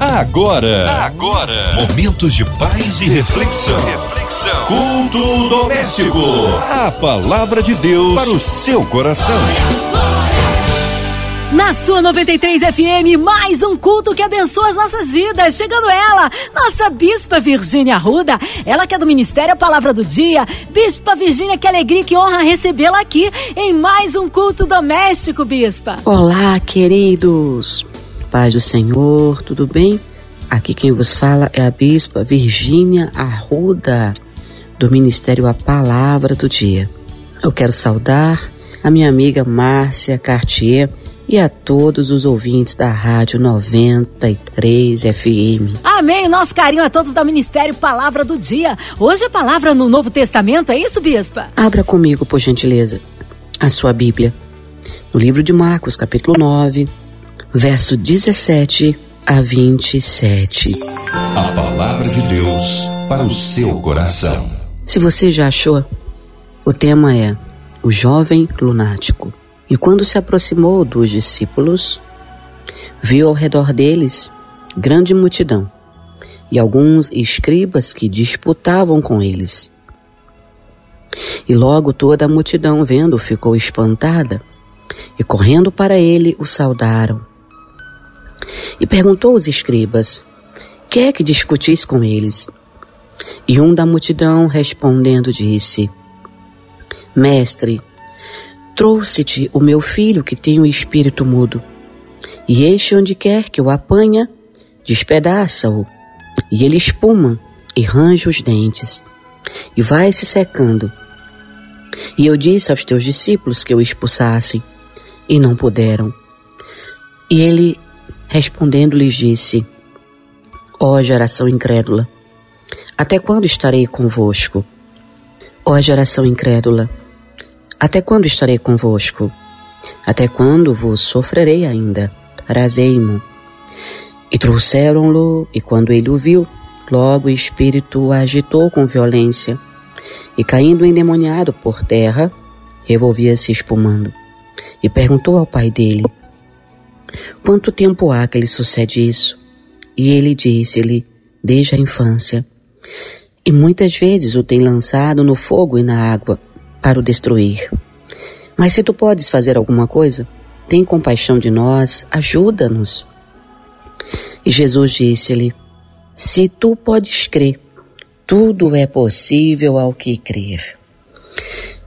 Agora, agora, momentos de paz e reflexão. reflexão. Culto doméstico. A palavra de Deus para o seu coração. Na sua 93 FM, mais um culto que abençoa as nossas vidas. Chegando ela, nossa Bispa Virgínia Arruda. Ela que é do Ministério a Palavra do Dia. Bispa Virgínia, que alegria, que honra recebê-la aqui em mais um culto doméstico, Bispa. Olá, queridos. Paz do Senhor, tudo bem? Aqui quem vos fala é a Bispa Virgínia Arruda, do Ministério A Palavra do Dia. Eu quero saudar a minha amiga Márcia Cartier e a todos os ouvintes da Rádio 93 FM. Amém. Nosso carinho a todos do Ministério Palavra do Dia. Hoje é palavra no Novo Testamento, é isso, Bispa? Abra comigo, por gentileza, a sua Bíblia. No livro de Marcos, capítulo 9, verso 17 a 27. A palavra de Deus para o seu coração. Se você já achou, o tema é O Jovem Lunático. E quando se aproximou dos discípulos, viu ao redor deles grande multidão e alguns escribas que disputavam com eles. E logo toda a multidão, vendo, ficou espantada e correndo para ele o saudaram. E perguntou aos escribas: Que é que discutis com eles? E um da multidão respondendo disse: Mestre, Trouxe-te o meu filho que tem o espírito mudo. E este, onde quer que o apanha, despedaça-o, e ele espuma e range os dentes, e vai se secando. E eu disse aos teus discípulos que o expulsassem, e não puderam. E ele, respondendo, lhes disse: Ó geração incrédula, até quando estarei convosco? Ó geração incrédula, até quando estarei convosco? Até quando vos sofrerei ainda? Trazei-mo. E trouxeram-lo, e quando ele o viu, logo o espírito o agitou com violência, e caindo endemoniado por terra, revolvia-se espumando. E perguntou ao pai dele: Quanto tempo há que lhe sucede isso? E ele disse-lhe: Desde a infância. E muitas vezes o tem lançado no fogo e na água, para o destruir. Mas se tu podes fazer alguma coisa, tem compaixão de nós, ajuda-nos. E Jesus disse-lhe: Se tu podes crer, tudo é possível ao que crer.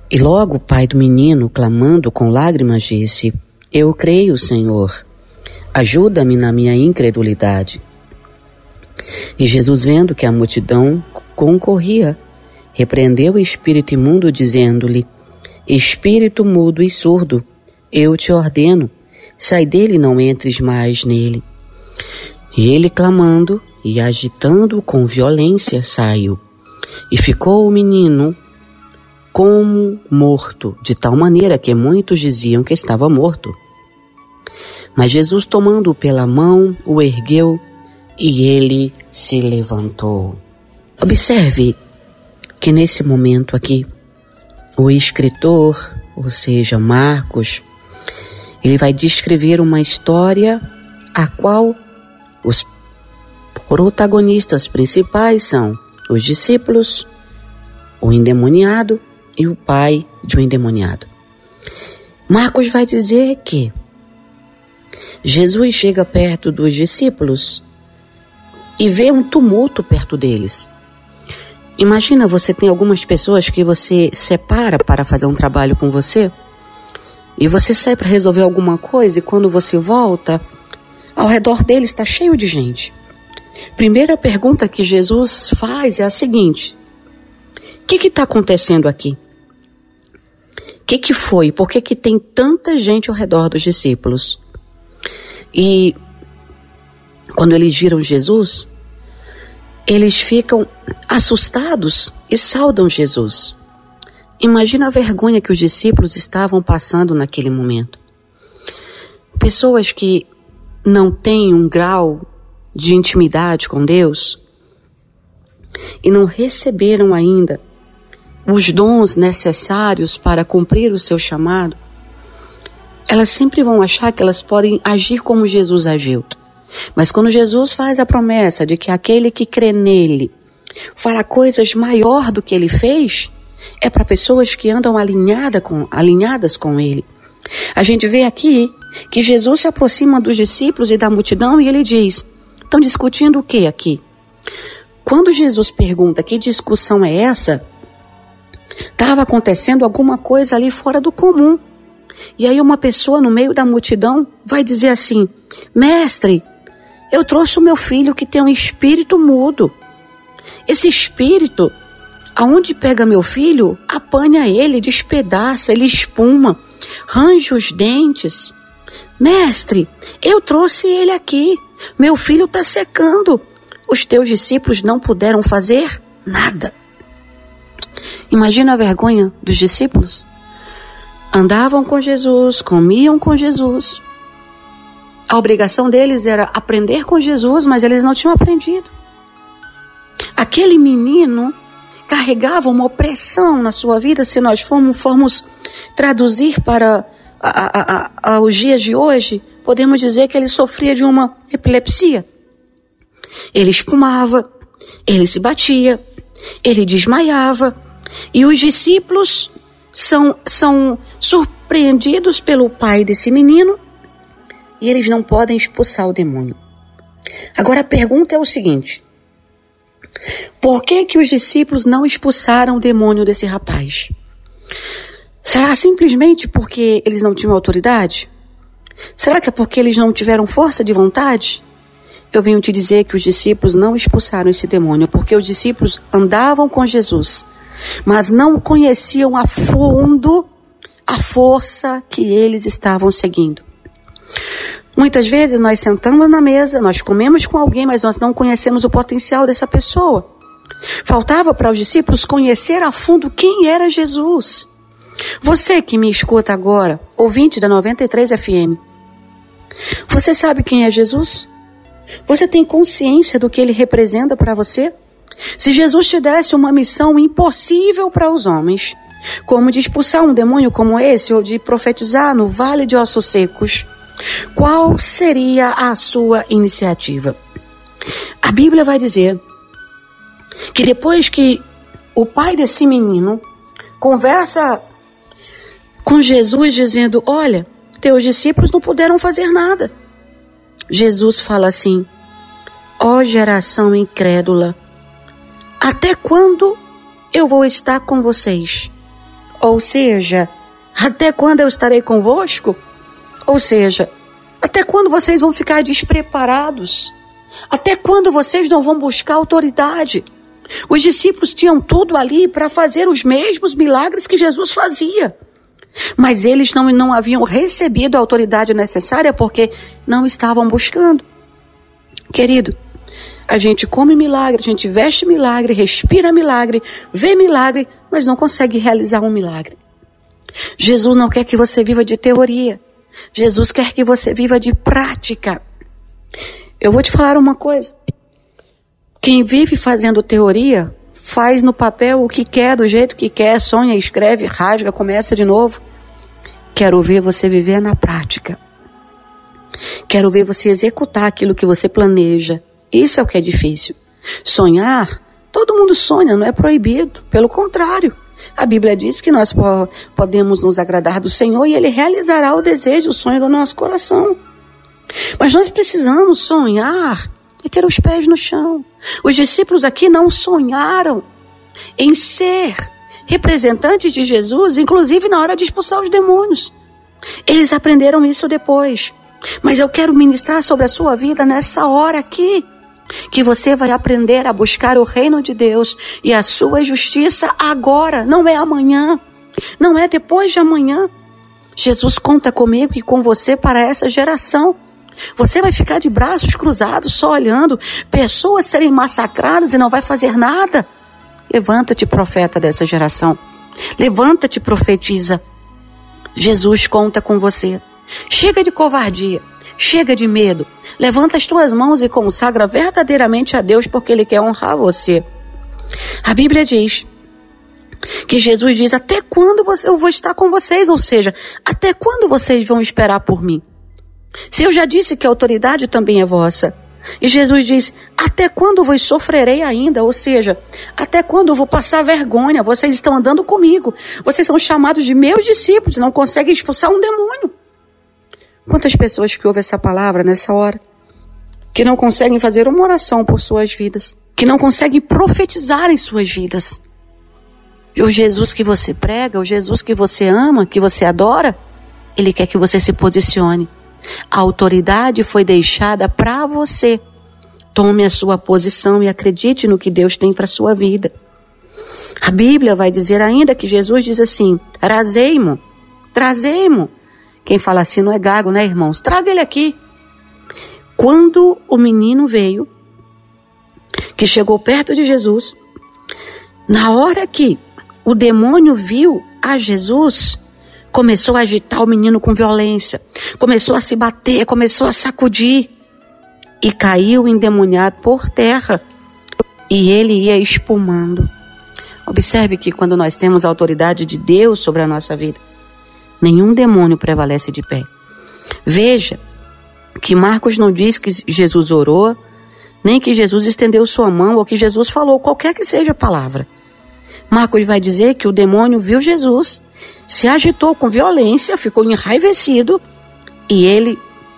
E logo o pai do menino, clamando com lágrimas, disse: Eu creio, Senhor. Ajuda-me na minha incredulidade. E Jesus, vendo que a multidão concorria, repreendeu o espírito imundo, dizendo-lhe: Espírito mudo e surdo, eu te ordeno, sai dele e não entres mais nele. E ele, clamando e agitando com violência, saiu. E ficou o menino como morto, de tal maneira que muitos diziam que estava morto. Mas Jesus, tomando-o pela mão, o ergueu e ele se levantou. Observe que nesse momento aqui, o escritor, ou seja, Marcos, ele vai descrever uma história a qual os protagonistas principais são os discípulos, o endemoniado e o pai de um endemoniado. Marcos vai dizer que Jesus chega perto dos discípulos e vê um tumulto perto deles. Imagina você tem algumas pessoas que você separa para fazer um trabalho com você e você sai para resolver alguma coisa e quando você volta, ao redor dele está cheio de gente. Primeira pergunta que Jesus faz é a seguinte: O que está acontecendo aqui? O que, que foi? Por que, que tem tanta gente ao redor dos discípulos? E quando eles viram Jesus, eles ficam assustados e saudam Jesus. Imagina a vergonha que os discípulos estavam passando naquele momento. Pessoas que não têm um grau de intimidade com Deus e não receberam ainda os dons necessários para cumprir o seu chamado, elas sempre vão achar que elas podem agir como Jesus agiu. Mas quando Jesus faz a promessa de que aquele que crê nele fará coisas maior do que ele fez, é para pessoas que andam alinhada com, alinhadas com ele. A gente vê aqui que Jesus se aproxima dos discípulos e da multidão e ele diz: estão discutindo o que aqui? Quando Jesus pergunta que discussão é essa, estava acontecendo alguma coisa ali fora do comum. E aí uma pessoa no meio da multidão vai dizer assim: Mestre, eu trouxe o meu filho que tem um espírito mudo. Esse espírito, aonde pega meu filho, apanha ele, despedaça, ele espuma, range os dentes. Mestre, eu trouxe ele aqui. Meu filho está secando. Os teus discípulos não puderam fazer nada. Imagina a vergonha dos discípulos. Andavam com Jesus, comiam com Jesus. A obrigação deles era aprender com Jesus, mas eles não tinham aprendido. Aquele menino carregava uma opressão na sua vida, se nós formos, formos traduzir para a, a, a, os dias de hoje, podemos dizer que ele sofria de uma epilepsia. Ele espumava, ele se batia, ele desmaiava, e os discípulos são, são surpreendidos pelo pai desse menino e eles não podem expulsar o demônio. Agora a pergunta é o seguinte: por que que os discípulos não expulsaram o demônio desse rapaz? Será simplesmente porque eles não tinham autoridade? Será que é porque eles não tiveram força de vontade? Eu venho te dizer que os discípulos não expulsaram esse demônio porque os discípulos andavam com Jesus, mas não conheciam a fundo a força que eles estavam seguindo. Muitas vezes nós sentamos na mesa, nós comemos com alguém, mas nós não conhecemos o potencial dessa pessoa. Faltava para os discípulos conhecer a fundo quem era Jesus. Você que me escuta agora, ouvinte da 93 FM, você sabe quem é Jesus? Você tem consciência do que ele representa para você? Se Jesus te desse uma missão impossível para os homens, como de expulsar um demônio como esse ou de profetizar no vale de ossos secos, qual seria a sua iniciativa? A Bíblia vai dizer que depois que o pai desse menino conversa com Jesus dizendo: Olha, teus discípulos não puderam fazer nada. Jesus fala assim: Ó oh, geração incrédula, até quando eu vou estar com vocês? Ou seja, até quando eu estarei convosco? Ou seja, até quando vocês vão ficar despreparados? Até quando vocês não vão buscar autoridade? Os discípulos tinham tudo ali para fazer os mesmos milagres que Jesus fazia. Mas eles não, não haviam recebido a autoridade necessária porque não estavam buscando. Querido, a gente come milagre, a gente veste milagre, respira milagre, vê milagre, mas não consegue realizar um milagre. Jesus não quer que você viva de teoria. Jesus quer que você viva de prática. Eu vou te falar uma coisa. Quem vive fazendo teoria, faz no papel o que quer, do jeito que quer, sonha, escreve, rasga, começa de novo. Quero ver você viver na prática. Quero ver você executar aquilo que você planeja. Isso é o que é difícil. Sonhar, todo mundo sonha, não é proibido. Pelo contrário, a Bíblia diz que nós podemos nos agradar do Senhor e Ele realizará o desejo, o sonho do nosso coração. Mas nós precisamos sonhar e ter os pés no chão. Os discípulos aqui não sonharam em ser representantes de Jesus, inclusive na hora de expulsar os demônios. Eles aprenderam isso depois. Mas eu quero ministrar sobre a sua vida nessa hora aqui que você vai aprender a buscar o reino de Deus e a sua justiça agora, não é amanhã, não é depois de amanhã. Jesus conta comigo e com você para essa geração. Você vai ficar de braços cruzados, só olhando pessoas serem massacradas e não vai fazer nada. Levanta-te, profeta dessa geração. Levanta-te, profetiza. Jesus conta com você. Chega de covardia. Chega de medo. Levanta as tuas mãos e consagra verdadeiramente a Deus porque Ele quer honrar você. A Bíblia diz que Jesus diz: Até quando eu vou estar com vocês? Ou seja, até quando vocês vão esperar por mim? Se eu já disse que a autoridade também é vossa. E Jesus diz: Até quando vos sofrerei ainda? Ou seja, até quando eu vou passar vergonha? Vocês estão andando comigo. Vocês são chamados de meus discípulos, não conseguem expulsar um demônio. Quantas pessoas que ouvem essa palavra nessa hora, que não conseguem fazer uma oração por suas vidas, que não conseguem profetizar em suas vidas. O Jesus que você prega, o Jesus que você ama, que você adora, ele quer que você se posicione. A autoridade foi deixada para você. Tome a sua posição e acredite no que Deus tem para sua vida. A Bíblia vai dizer ainda que Jesus diz assim: trazei-mo, trazei-mo. Quem fala assim não é gago, né, irmãos? Traga ele aqui. Quando o menino veio, que chegou perto de Jesus, na hora que o demônio viu a Jesus, começou a agitar o menino com violência, começou a se bater, começou a sacudir e caiu endemoniado por terra e ele ia espumando. Observe que quando nós temos a autoridade de Deus sobre a nossa vida, nenhum demônio prevalece de pé. Veja que Marcos não diz que Jesus orou, nem que Jesus estendeu sua mão ou que Jesus falou qualquer que seja a palavra. Marcos vai dizer que o demônio viu Jesus se agitou com violência, ficou enraivecido e ele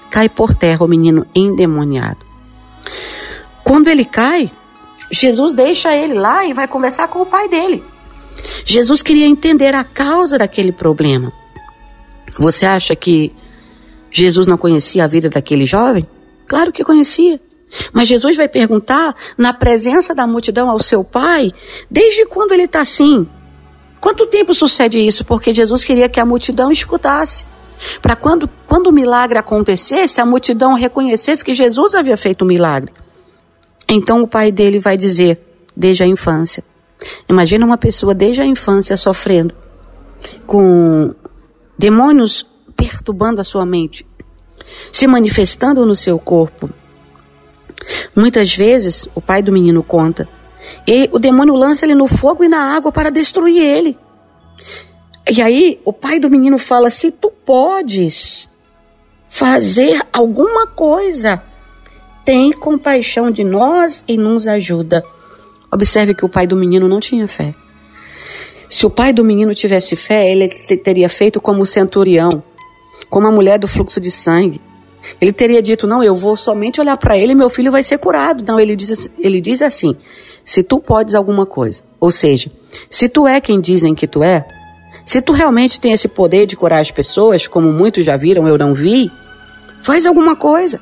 cai por terra, o menino endemoniado. Quando ele cai, Jesus deixa ele lá e vai conversar com o pai dele. Jesus queria entender a causa daquele problema. Você acha que Jesus não conhecia a vida daquele jovem? Claro que conhecia. Mas Jesus vai perguntar, na presença da multidão, ao seu pai, desde quando ele está assim? Quanto tempo sucede isso? Porque Jesus queria que a multidão escutasse. Para quando, quando o milagre acontecesse, a multidão reconhecesse que Jesus havia feito o um milagre. Então o pai dele vai dizer, desde a infância. Imagina uma pessoa desde a infância sofrendo com demônios perturbando a sua mente, se manifestando no seu corpo. Muitas vezes, o pai do menino conta, e o demônio lança ele no fogo e na água para destruir ele. E aí o pai do menino fala: se tu podes fazer alguma coisa, tem compaixão de nós e nos ajuda. Observe que o pai do menino não tinha fé. Se o pai do menino tivesse fé, ele teria feito como o centurião, como a mulher do fluxo de sangue. Ele teria dito: Não, eu vou somente olhar para ele e meu filho vai ser curado. Não, ele diz, ele diz assim: se tu podes alguma coisa. Ou seja, se tu é quem dizem que tu é, se tu realmente tem esse poder de curar as pessoas, como muitos já viram, eu não vi, faz alguma coisa.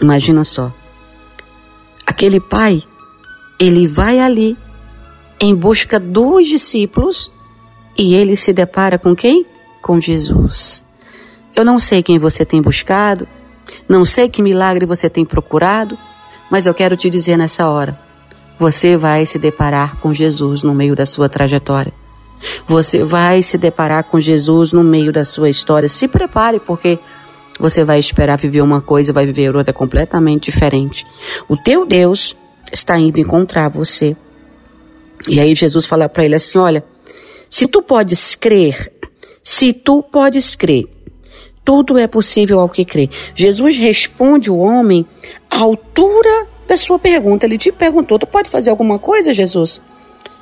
Imagina só. Aquele pai, ele vai ali em busca dos discípulos e ele se depara com quem? Com Jesus. Eu não sei quem você tem buscado, não sei que milagre você tem procurado, mas eu quero te dizer nessa hora: você vai se deparar com Jesus no meio da sua trajetória. Você vai se deparar com Jesus no meio da sua história. Se prepare, porque você vai esperar viver uma coisa e vai viver outra completamente diferente. O teu Deus está indo encontrar você. E aí Jesus fala para ele assim: Olha, se tu podes crer, se tu podes crer, tudo é possível ao que crê. Jesus responde o homem à altura da sua pergunta. Ele te perguntou: Tu pode fazer alguma coisa, Jesus?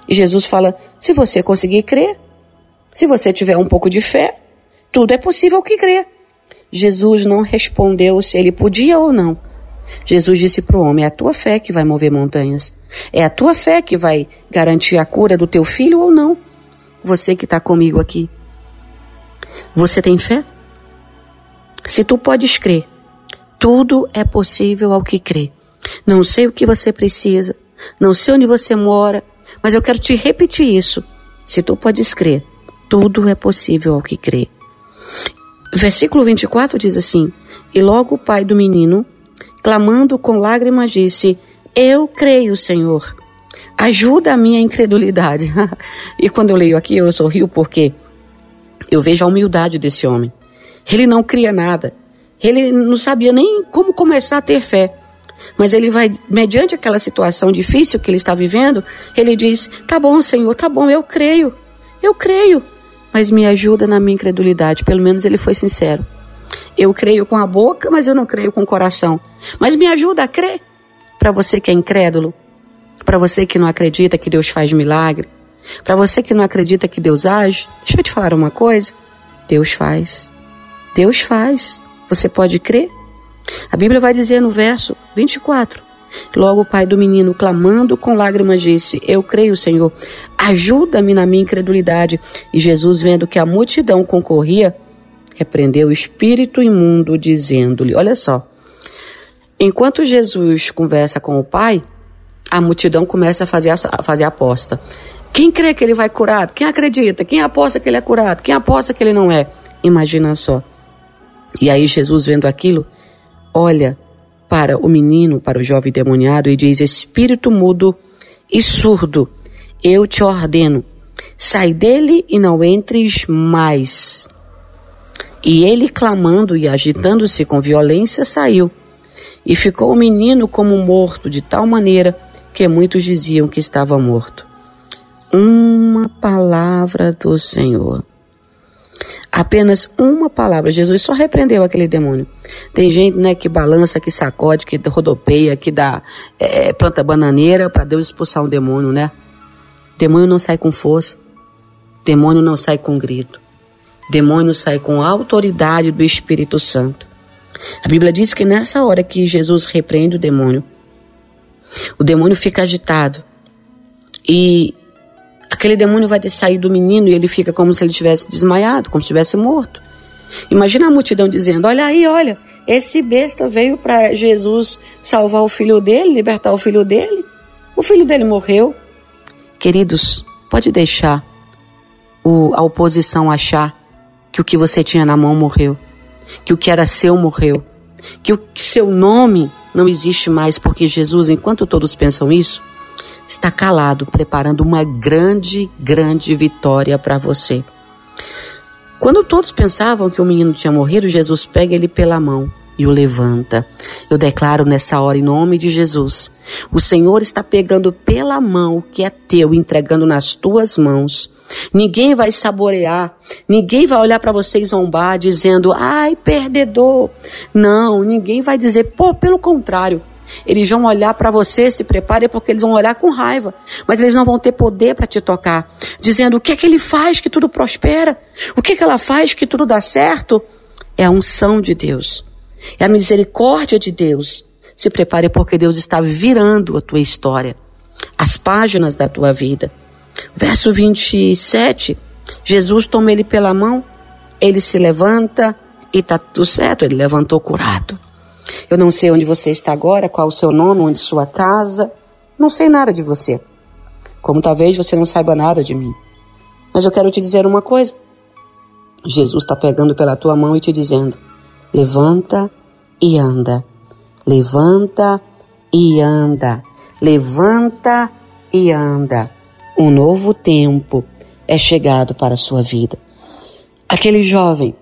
E Jesus fala: Se você conseguir crer, se você tiver um pouco de fé, tudo é possível que crê. Jesus não respondeu se ele podia ou não. Jesus disse para o homem: É a tua fé que vai mover montanhas. É a tua fé que vai garantir a cura do teu filho ou não. Você que está comigo aqui. Você tem fé? Se tu podes crer, tudo é possível ao que crê. Não sei o que você precisa, não sei onde você mora, mas eu quero te repetir isso. Se tu podes crer, tudo é possível ao que crê. Versículo 24 diz assim: E logo o pai do menino, clamando com lágrimas, disse: Eu creio, Senhor. Ajuda a minha incredulidade. e quando eu leio aqui, eu sorrio porque eu vejo a humildade desse homem. Ele não cria nada. Ele não sabia nem como começar a ter fé. Mas ele vai, mediante aquela situação difícil que ele está vivendo, ele diz: Tá bom, Senhor, tá bom, eu creio, eu creio, mas me ajuda na minha incredulidade. Pelo menos ele foi sincero. Eu creio com a boca, mas eu não creio com o coração. Mas me ajuda a crer. Para você que é incrédulo, para você que não acredita que Deus faz milagre, para você que não acredita que Deus age, deixa eu te falar uma coisa. Deus faz. Deus faz. Você pode crer? A Bíblia vai dizer no verso 24: Logo o pai do menino, clamando com lágrimas, disse: Eu creio, Senhor, ajuda-me na minha incredulidade. E Jesus, vendo que a multidão concorria, repreendeu o espírito imundo, dizendo-lhe: Olha só, enquanto Jesus conversa com o pai, a multidão começa a fazer a, a fazer a aposta. Quem crê que ele vai curado? Quem acredita? Quem aposta que ele é curado? Quem aposta que ele não é? Imagina só. E aí Jesus vendo aquilo, olha para o menino, para o jovem demoniado e diz: Espírito mudo e surdo, eu te ordeno, sai dele e não entres mais. E ele, clamando e agitando-se com violência, saiu. E ficou o menino como morto, de tal maneira que muitos diziam que estava morto. Uma palavra do Senhor. Apenas uma palavra. Jesus só repreendeu aquele demônio. Tem gente né, que balança, que sacode, que rodopeia, que dá é, planta bananeira para Deus expulsar um demônio, né? Demônio não sai com força. Demônio não sai com grito. Demônio sai com autoridade do Espírito Santo. A Bíblia diz que nessa hora que Jesus repreende o demônio, o demônio fica agitado. E aquele demônio vai sair do menino e ele fica como se ele tivesse desmaiado, como se tivesse morto. Imagina a multidão dizendo: Olha aí, olha, esse besta veio para Jesus salvar o filho dele, libertar o filho dele. O filho dele morreu. Queridos, pode deixar o, a oposição achar que o que você tinha na mão morreu, que o que era seu morreu, que o seu nome não existe mais, porque Jesus, enquanto todos pensam isso, está calado, preparando uma grande, grande vitória para você. Quando todos pensavam que o menino tinha morrido, Jesus pega ele pela mão e o levanta. Eu declaro nessa hora, em nome de Jesus, o Senhor está pegando pela mão que é teu, entregando nas tuas mãos. Ninguém vai saborear, ninguém vai olhar para você e zombar, dizendo, ai, perdedor. Não, ninguém vai dizer, pô, pelo contrário. Eles vão olhar para você, se prepare, porque eles vão olhar com raiva. Mas eles não vão ter poder para te tocar. Dizendo o que é que ele faz que tudo prospera? O que é que ela faz que tudo dá certo? É a unção de Deus. É a misericórdia de Deus. Se prepare porque Deus está virando a tua história. As páginas da tua vida. Verso 27. Jesus toma ele pela mão. Ele se levanta e está tudo certo. Ele levantou curado. Eu não sei onde você está agora, qual o seu nome, onde sua casa. Não sei nada de você. Como talvez você não saiba nada de mim. Mas eu quero te dizer uma coisa. Jesus está pegando pela tua mão e te dizendo: levanta e anda. Levanta e anda. Levanta e anda. Um novo tempo é chegado para a sua vida. Aquele jovem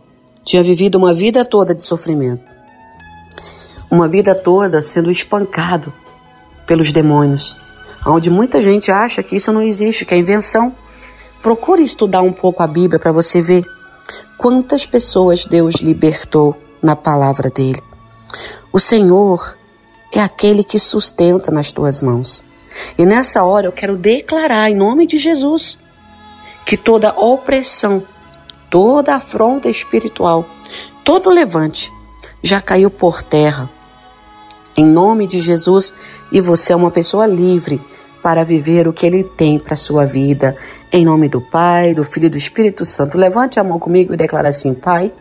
tinha vivido uma vida toda de sofrimento uma vida toda sendo espancado pelos demônios, onde muita gente acha que isso não existe, que é invenção. Procure estudar um pouco a Bíblia para você ver quantas pessoas Deus libertou na palavra dele. O Senhor é aquele que sustenta nas tuas mãos. E nessa hora eu quero declarar em nome de Jesus que toda opressão, toda afronta espiritual, todo levante já caiu por terra em nome de Jesus, e você é uma pessoa livre para viver o que Ele tem para sua vida. Em nome do Pai, do Filho e do Espírito Santo. Levante a mão comigo e declare assim: Pai,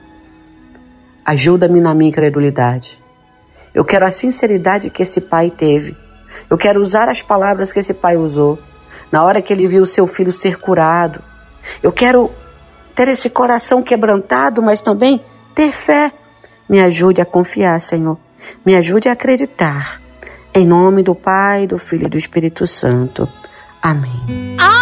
ajuda-me na minha incredulidade. Eu quero a sinceridade que esse pai teve. Eu quero usar as palavras que esse pai usou na hora que ele viu o seu filho ser curado. Eu quero ter esse coração quebrantado, mas também ter fé. Me ajude a confiar, Senhor me ajude a acreditar. Em nome do Pai, do Filho e do Espírito Santo. Amém. Aleluia!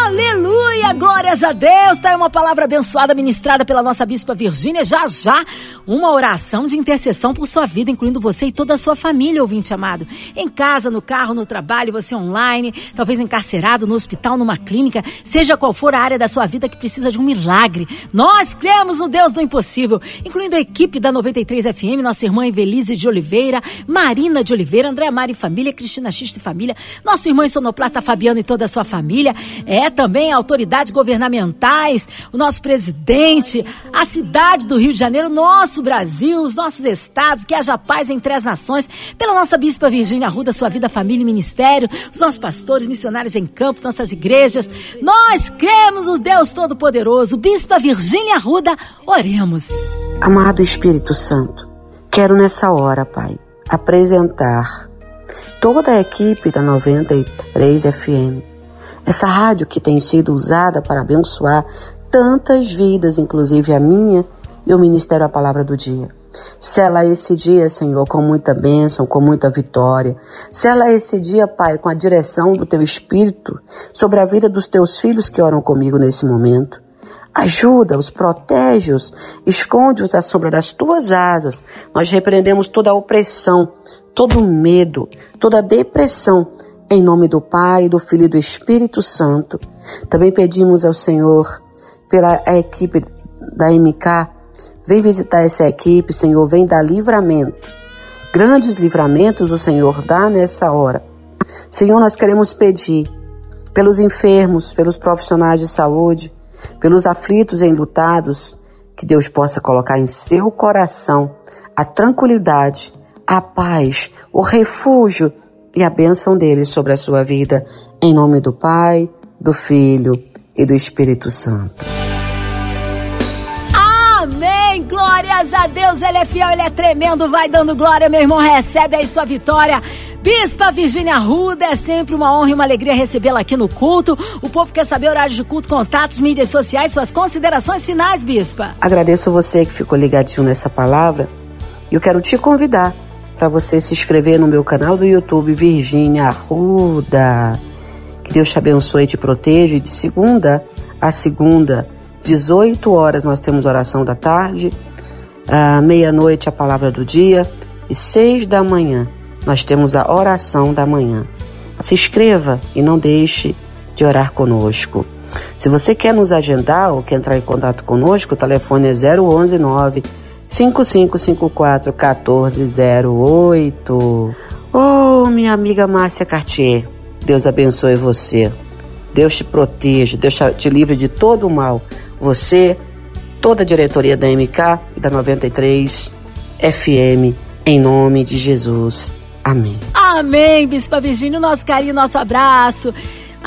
Aleluia, glórias a Deus. Tá aí uma palavra abençoada ministrada pela nossa bispa Virgínia. Já já, uma oração de intercessão por sua vida, incluindo você e toda a sua família, ouvinte amado. Em casa, no carro, no trabalho, você online, talvez encarcerado, no hospital, numa clínica, seja qual for a área da sua vida que precisa de um milagre. Nós cremos no Deus do impossível, incluindo a equipe da 93 FM, nossa irmã Evelise de Oliveira, Marina de Oliveira, André Mari Família, Cristina Xista e Família, nosso irmão sonoplasta Fabiano e toda a sua família. É também governamentais, o nosso presidente, a cidade do Rio de Janeiro, nosso Brasil, os nossos estados, que haja paz entre as nações, pela nossa Bispa Virgínia Arruda, sua vida, família e ministério, os nossos pastores, missionários em campo, nossas igrejas. Nós cremos no Deus Todo-Poderoso. Bispa Virgínia Arruda, oremos. Amado Espírito Santo, quero nessa hora, Pai, apresentar toda a equipe da 93 FM essa rádio que tem sido usada para abençoar tantas vidas, inclusive a minha e o Ministério A Palavra do Dia. Sela esse dia, Senhor, com muita bênção, com muita vitória. Sela esse dia, Pai, com a direção do Teu Espírito sobre a vida dos Teus filhos que oram comigo nesse momento. Ajuda-os, protege-os, esconde-os à sombra das Tuas asas. Nós repreendemos toda a opressão, todo o medo, toda a depressão em nome do Pai, do Filho e do Espírito Santo, também pedimos ao Senhor pela equipe da MK, vem visitar essa equipe, Senhor, vem dar livramento. Grandes livramentos o Senhor dá nessa hora. Senhor, nós queremos pedir pelos enfermos, pelos profissionais de saúde, pelos aflitos e enlutados, que Deus possa colocar em seu coração a tranquilidade, a paz, o refúgio e a bênção dele sobre a sua vida, em nome do Pai, do Filho e do Espírito Santo. Amém! Glórias a Deus, Ele é fiel, Ele é tremendo, vai dando glória, meu irmão, recebe aí sua vitória. Bispa Virgínia Ruda, é sempre uma honra e uma alegria recebê-la aqui no culto. O povo quer saber horários de culto, contatos, mídias sociais, suas considerações finais, Bispa. Agradeço você que ficou ligadinho nessa palavra e eu quero te convidar para você se inscrever no meu canal do YouTube Virgínia Arruda. Que Deus te abençoe e te proteja. E de segunda a segunda, 18 horas, nós temos oração da tarde, à meia-noite a palavra do dia e seis da manhã nós temos a oração da manhã. Se inscreva e não deixe de orar conosco. Se você quer nos agendar ou quer entrar em contato conosco, o telefone é 011 9 5554 1408. Oh, minha amiga Márcia Cartier, Deus abençoe você. Deus te proteja, Deus te livre de todo o mal. Você, toda a diretoria da MK e da 93 FM, em nome de Jesus. Amém. Amém, Bispa Virgínia. Nosso carinho, nosso abraço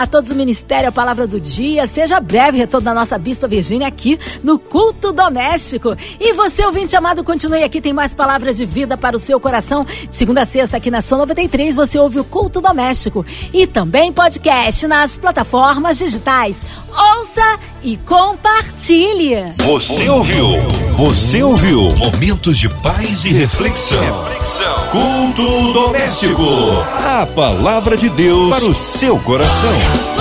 a todos o Ministério A Palavra do Dia. Seja breve retorno da nossa Bispa Virgínia aqui no Culto Doméstico. E você, ouvinte amado, continue aqui, tem mais palavras de vida para o seu coração. Segunda a sexta, aqui na Som 93, você ouve o Culto Doméstico. E também podcast nas plataformas digitais. Ouça e compartilhe. Você ouviu? Você ouviu? Momentos de paz e reflexão. reflexão. Culto Doméstico. A palavra de Deus para o seu coração. Yeah.